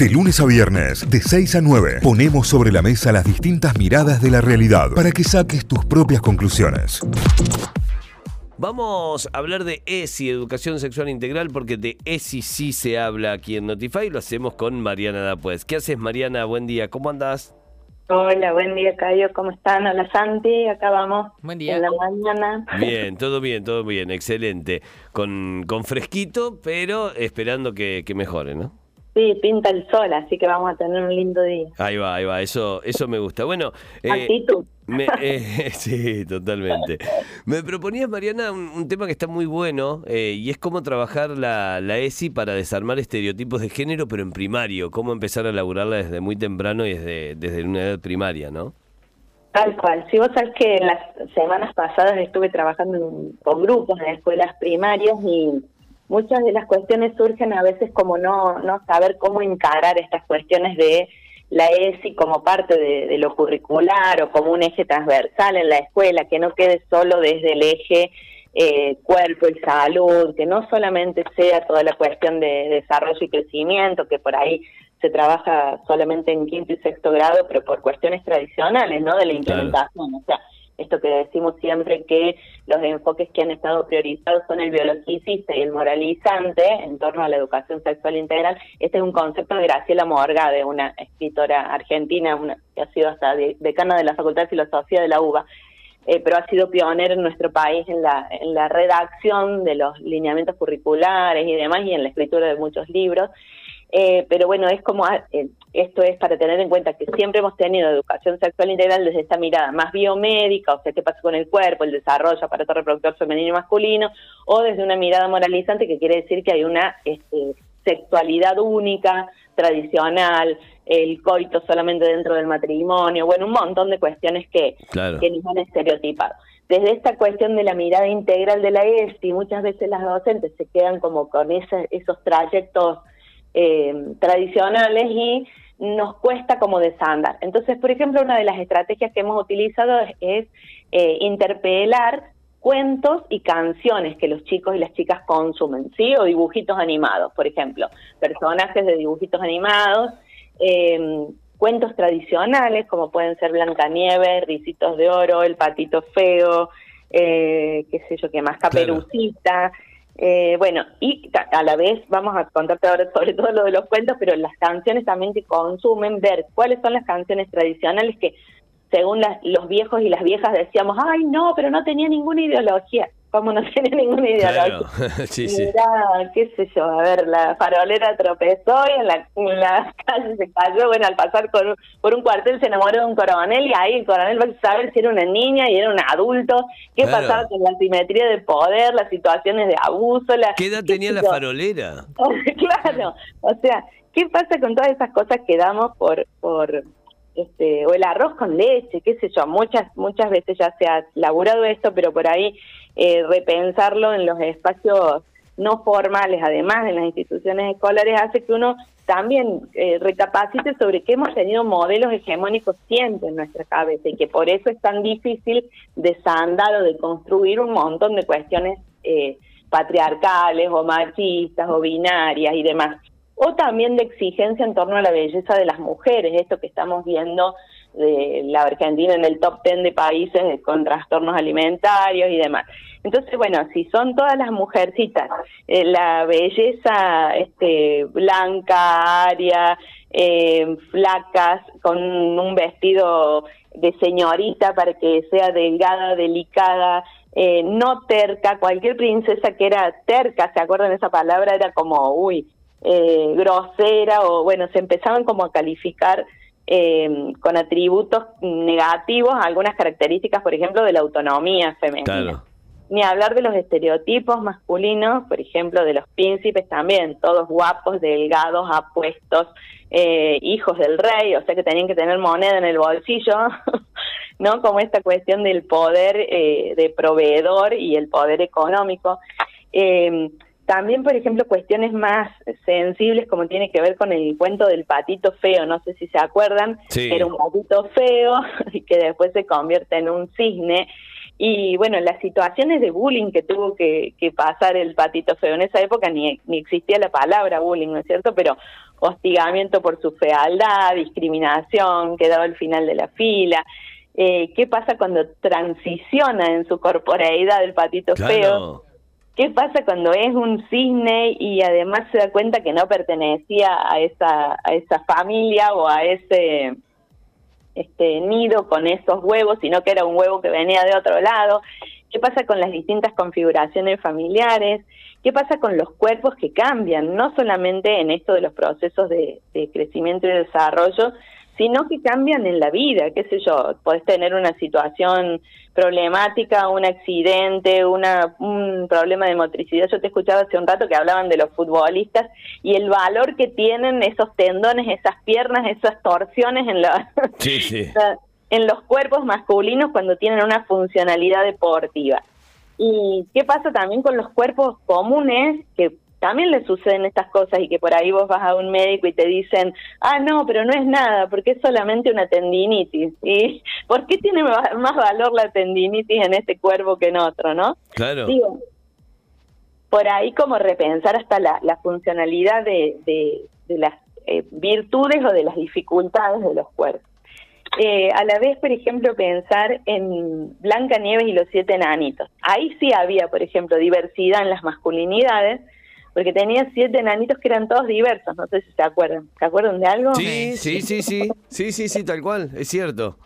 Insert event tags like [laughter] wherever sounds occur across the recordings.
De lunes a viernes, de 6 a 9, ponemos sobre la mesa las distintas miradas de la realidad para que saques tus propias conclusiones. Vamos a hablar de ESI, Educación Sexual Integral, porque de ESI sí se habla aquí en Notify y lo hacemos con Mariana Dapuez. ¿Qué haces, Mariana? Buen día, ¿cómo andás? Hola, buen día, Cayo, ¿cómo están? Hola, Santi, acá vamos. Buen día. En la mañana. Bien, todo bien, todo bien, excelente. Con, con fresquito, pero esperando que, que mejore, ¿no? Sí, pinta el sol, así que vamos a tener un lindo día. Ahí va, ahí va, eso, eso me gusta. Bueno, eh, Actitud. me- eh, [laughs] sí, totalmente. Me proponías, Mariana, un, un tema que está muy bueno eh, y es cómo trabajar la, la ESI para desarmar estereotipos de género, pero en primario, cómo empezar a laburarla desde muy temprano y desde, desde una edad primaria, ¿no? Tal cual. Si vos sabés que en las semanas pasadas estuve trabajando en- con grupos en escuelas primarias y muchas de las cuestiones surgen a veces como no, no saber cómo encarar estas cuestiones de la ESI como parte de, de lo curricular o como un eje transversal en la escuela, que no quede solo desde el eje eh, cuerpo y salud, que no solamente sea toda la cuestión de desarrollo y crecimiento, que por ahí se trabaja solamente en quinto y sexto grado, pero por cuestiones tradicionales, ¿no? De la implementación. O sea, esto que decimos siempre que los enfoques que han estado priorizados son el biologicista y el moralizante en torno a la educación sexual integral. Este es un concepto de Graciela Morgade, una escritora argentina una, que ha sido hasta de- decana de la Facultad de Filosofía de la UBA. eh, pero ha sido pionera en nuestro país en la, en la redacción de los lineamientos curriculares y demás, y en la escritura de muchos libros. Eh, pero bueno, es como ah, eh, esto es para tener en cuenta que siempre hemos tenido educación sexual integral desde esta mirada más biomédica, o sea, qué pasa con el cuerpo, el desarrollo, aparato reproductor femenino y masculino, o desde una mirada moralizante que quiere decir que hay una este, sexualidad única, tradicional, el coito solamente dentro del matrimonio, bueno, un montón de cuestiones que, Claro. que nos han estereotipado. Desde esta cuestión de la mirada integral de la ESI, muchas veces las docentes se quedan como con esos trayectos eh, tradicionales y nos cuesta como desandar. Entonces, por ejemplo, una de las estrategias que hemos utilizado es, es, eh, interpelar cuentos y canciones que los chicos y las chicas consumen, ¿sí? O dibujitos animados, por ejemplo, personajes de dibujitos animados, eh, cuentos tradicionales como pueden ser Blancanieves, Ricitos de Oro, El Patito Feo, eh, qué sé yo, qué más, Caperucita, eh, bueno, y a la vez vamos a contarte ahora sobre todo lo de los cuentos, pero las canciones también que consumen, ver cuáles son las canciones tradicionales que según las- los viejos y las viejas decíamos, ay no, pero no tenía ninguna ideología. ¿Cómo no [laughs] tenía ninguna ideología? Claro, [laughs] sí, sí. Mirá, qué sé yo, a ver, la farolera tropezó y en la, en la [laughs] calle se cayó, bueno, al pasar por, un- por un cuartel se enamoró de un coronel y ahí el coronel va a saber si era una niña y era un adulto, qué Claro. pasaba con la simetría de poder, las situaciones de abuso, la, ¿Qué edad qué tenía la farolera? claro, o sea, ¿qué pasa con todas esas cosas que damos por, por este, o el arroz con leche, qué sé yo, muchas, muchas veces ya se ha laburado esto, pero por ahí eh, repensarlo en los espacios no formales, además en las instituciones escolares, hace que uno también eh, recapacite sobre que hemos tenido modelos hegemónicos siempre en nuestra cabeza y que por eso es tan difícil desandar o de construir un montón de cuestiones eh, patriarcales o machistas o binarias y demás. O también de exigencia en torno a la belleza de las mujeres, esto que estamos viendo de la Argentina en el top 10 de países con trastornos alimentarios y demás. Entonces, bueno, si son todas las mujercitas, eh, la belleza este, blanca, aria, eh, flacas, con un vestido de señorita para que sea delgada, delicada, eh, no terca, cualquier princesa que era terca, ¿se acuerdan esa palabra? Era como, uy, eh, grosera o bueno, se empezaban como a calificar eh, con atributos negativos algunas características, por ejemplo, de la autonomía femenina. Claro. Ni hablar de los estereotipos masculinos, por ejemplo, de los príncipes también, todos guapos, delgados, apuestos, eh, hijos del rey, o sea que tenían que tener moneda en el bolsillo, [laughs] ¿no? Como esta cuestión del poder eh, de proveedor y el poder económico. Eh, también, por ejemplo, cuestiones más sensibles como tiene que ver con el cuento del patito feo, no sé si se acuerdan, Sí. era un patito feo [laughs] y que después se convierte en un cisne. Y bueno, las situaciones de bullying que tuvo que, que pasar el patito feo en esa época ni, ni existía la palabra bullying, ¿no es cierto? Pero hostigamiento por su fealdad, discriminación, quedaba al final de la fila. Eh, ¿Qué pasa cuando transiciona en su corporeidad el patito feo? ¿Qué pasa cuando es un cisne y además se da cuenta que no pertenecía a esa, a esa familia o a ese este nido con esos huevos, sino que era un huevo que venía de otro lado? ¿Qué pasa con las distintas configuraciones familiares? ¿Qué pasa con los cuerpos que cambian? No solamente en esto de los procesos de, de crecimiento y desarrollo, sino que cambian en la vida, qué sé yo, podés tener una situación problemática, un accidente, una, un problema de motricidad. Yo te escuchaba hace un rato que hablaban de los futbolistas y el valor que tienen esos tendones, esas piernas, esas torsiones en, la, [laughs] en los cuerpos masculinos cuando tienen una funcionalidad deportiva. ¿Y qué pasa también con los cuerpos comunes que también le suceden estas cosas y que por ahí vos vas a un médico y te dicen, ah, no, pero no es nada, porque es solamente una tendinitis. ¿Y por qué tiene más valor la tendinitis en este cuerpo que en otro, no? Claro. Digo, por ahí como repensar hasta la, funcionalidad de, de, las eh, virtudes o de las dificultades de los cuerpos. Eh, a la vez, por ejemplo, pensar en Blanca Nieves y los siete enanitos. Ahí sí había, por ejemplo, diversidad en las masculinidades, porque tenía siete enanitos que eran todos diversos, no sé si se acuerdan. ¿Se acuerdan de algo? Sí, sí, sí, sí, sí, sí, sí, tal cual, es cierto.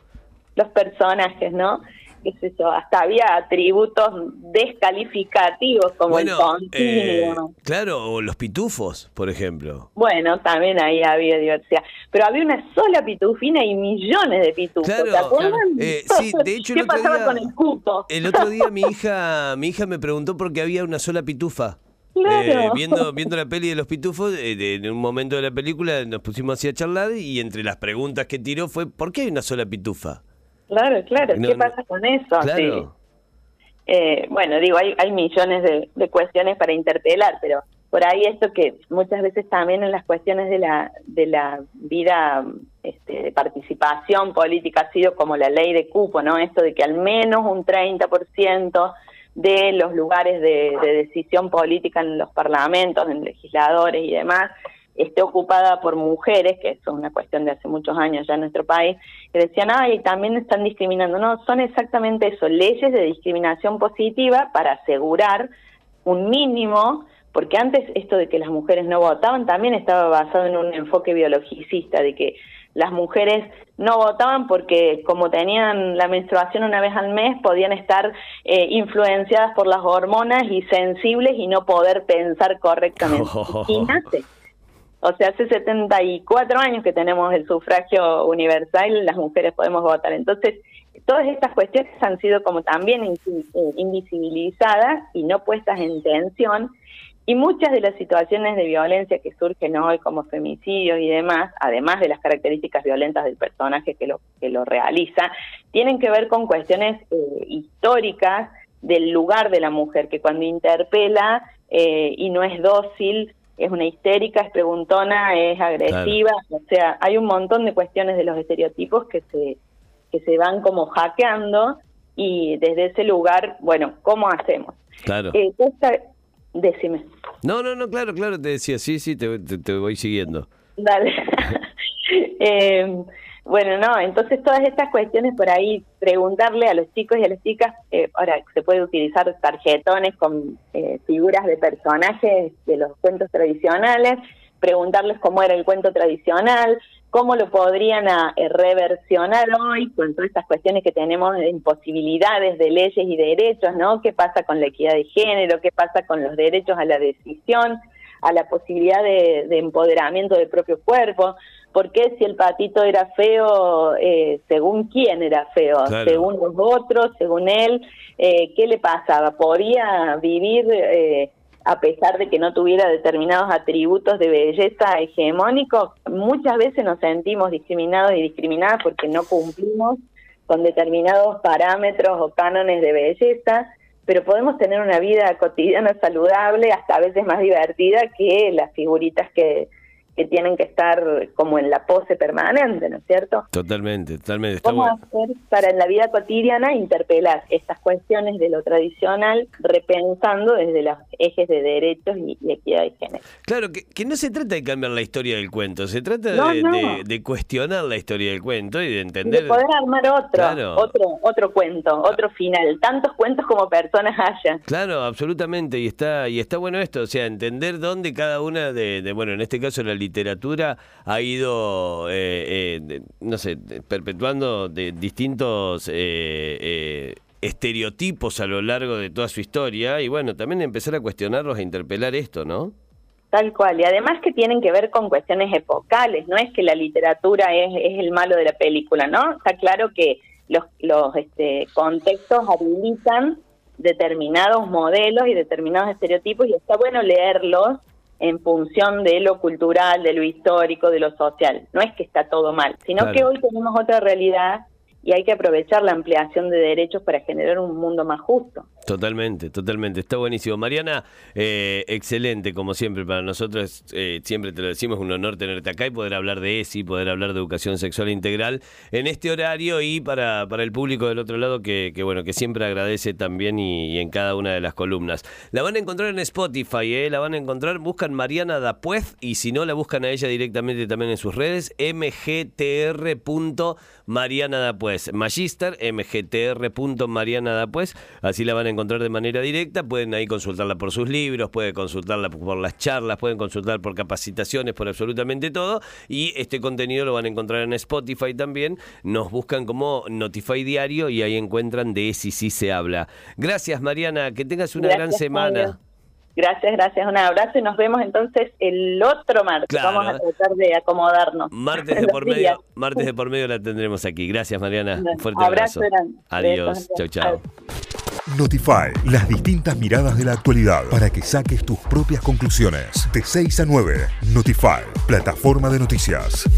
Los personajes, ¿no? qué sé yo, hasta había atributos descalificativos como el continuo. Eh, claro, o los pitufos, por ejemplo. Bueno, también ahí había diversidad. Pero había una sola pitufina y millones de pitufos, claro, ¿te acuerdan? Eh, [laughs] sí, de hecho, ¿Qué pasaba con el cupo? El otro día mi hija, mi hija me preguntó por qué había una sola pitufa. Eh, viendo, viendo la peli de los pitufos, eh, en un momento de la película nos pusimos así a charlar y entre las preguntas que tiró fue ¿por qué hay una sola pitufa? Claro, claro, ¿qué pasa con eso? Eh, bueno, digo, hay, hay millones de, cuestiones para interpelar, pero por ahí esto que muchas veces también en las cuestiones de la, de la vida este, de participación política ha sido como la ley de cupo, ¿no? Esto de que al menos un 30% de los lugares de, decisión política en los parlamentos, en legisladores y demás, esté ocupada por mujeres, que es una cuestión de hace muchos años ya en nuestro país, que decían, ay, también están discriminando. No, son exactamente eso, leyes de discriminación positiva para asegurar un mínimo, porque antes esto de que las mujeres no votaban también estaba basado en un enfoque biologicista, de que las mujeres no votaban porque como tenían la menstruación una vez al mes podían estar eh, influenciadas por las hormonas y sensibles y no poder pensar correctamente. [laughs] Imagínate. O sea, hace 74 años que tenemos el sufragio universal, las mujeres podemos votar. Entonces, todas estas cuestiones han sido como también eh, invisibilizadas y no puestas en tensión y muchas de las situaciones de violencia que surgen hoy, como femicidios y demás, además de las características violentas del personaje que lo, que lo realiza, tienen que ver con cuestiones eh, históricas del lugar de la mujer, que cuando interpela eh, y no es dócil, es una histérica, es preguntona, es agresiva, o sea, hay un montón de cuestiones de los estereotipos que se, que se van como hackeando y desde ese lugar, bueno, ¿cómo hacemos? Claro. Eh, Decime. No, no, no, claro, claro, te decía, sí, sí, te, te, voy siguiendo. Dale. [laughs] eh, bueno, no, entonces todas estas cuestiones por ahí, preguntarle a los chicos y a las chicas, eh, ahora se puede utilizar tarjetones con eh, figuras de personajes de los cuentos tradicionales, preguntarles cómo era el cuento tradicional, cómo lo podrían a, eh, reversionar hoy con todas estas cuestiones que tenemos de imposibilidades de leyes y derechos, ¿no? ¿Qué pasa con la equidad de género? ¿Qué pasa con los derechos a la decisión? a la posibilidad de, empoderamiento del propio cuerpo. ¿Por qué si el patito era feo, eh, según quién era feo? ¿Según los otros? ¿Según él? Eh, ¿Qué le pasaba? ¿Podía vivir eh, a pesar de que no tuviera determinados atributos de belleza hegemónicos, muchas veces nos sentimos discriminados y discriminadas porque no cumplimos con determinados parámetros o cánones de belleza, pero podemos tener una vida cotidiana saludable, hasta a veces más divertida que las figuritas que, que tienen que estar como en la pose permanente, ¿no es cierto? Totalmente, totalmente. Está ¿Cómo bueno. hacer para en la vida cotidiana interpelar estas cuestiones de lo tradicional, repensando desde los ejes de derechos y, y equidad de género? Claro, que, que no se trata de cambiar la historia del cuento, se trata No, de, no. de- de cuestionar la historia del cuento y de Y de entender. poder armar otro, Claro. otro, otro cuento, otro final. Tantos cuentos como personas haya. Claro, absolutamente, y está, y está bueno esto, o sea, entender dónde cada una de, de, bueno, en este caso la literatura ha ido, eh, eh, no sé, perpetuando de distintos eh, eh, estereotipos a lo largo de toda su historia, y bueno, también empezar a cuestionarlos e interpelar esto, ¿no? Tal cual. Y además que tienen que ver con cuestiones epocales, no es que la literatura es, es el malo de la película, ¿no? Está claro que los, los este, contextos habilitan determinados modelos y determinados estereotipos y está bueno leerlos en función de lo cultural, de lo histórico, de lo social. No es que está todo mal, sino Claro. que hoy tenemos otra realidad y hay que aprovechar la ampliación de derechos para generar un mundo más justo. Totalmente, totalmente. Está buenísimo. Mariana, eh, excelente, como siempre, para nosotros, eh, siempre te lo decimos, es un honor tenerte acá y poder hablar de ESI, poder hablar de educación sexual integral en este horario y para, para el público del otro lado que, bueno, que siempre agradece también y, y en cada una de las columnas. La van a encontrar en Spotify, ¿eh? la van a encontrar, buscan Mariana Dapuez y si no, la buscan a ella directamente también en sus redes, mgtr.mariana Dapuez, Magister, mgtr.mariana Dapuez, así la van a encontrar de manera directa, pueden ahí consultarla por sus libros, pueden consultarla por las charlas, pueden consultar por capacitaciones, por absolutamente todo, y este contenido lo van a encontrar en Spotify también, nos buscan como Notify Diario y ahí encuentran de si sí se habla. Gracias Mariana, que tengas una gran semana. Gracias, gracias. Un abrazo y nos vemos entonces el otro martes. Claro. Vamos a tratar de acomodarnos. Martes [laughs] de por días. medio, martes de por medio la tendremos aquí. Gracias Mariana, un fuerte Abrazo abrazo. Adiós, chau chau. Notify, las distintas miradas de la actualidad para que saques tus propias conclusiones. De 6 a 9, Notify, plataforma de noticias.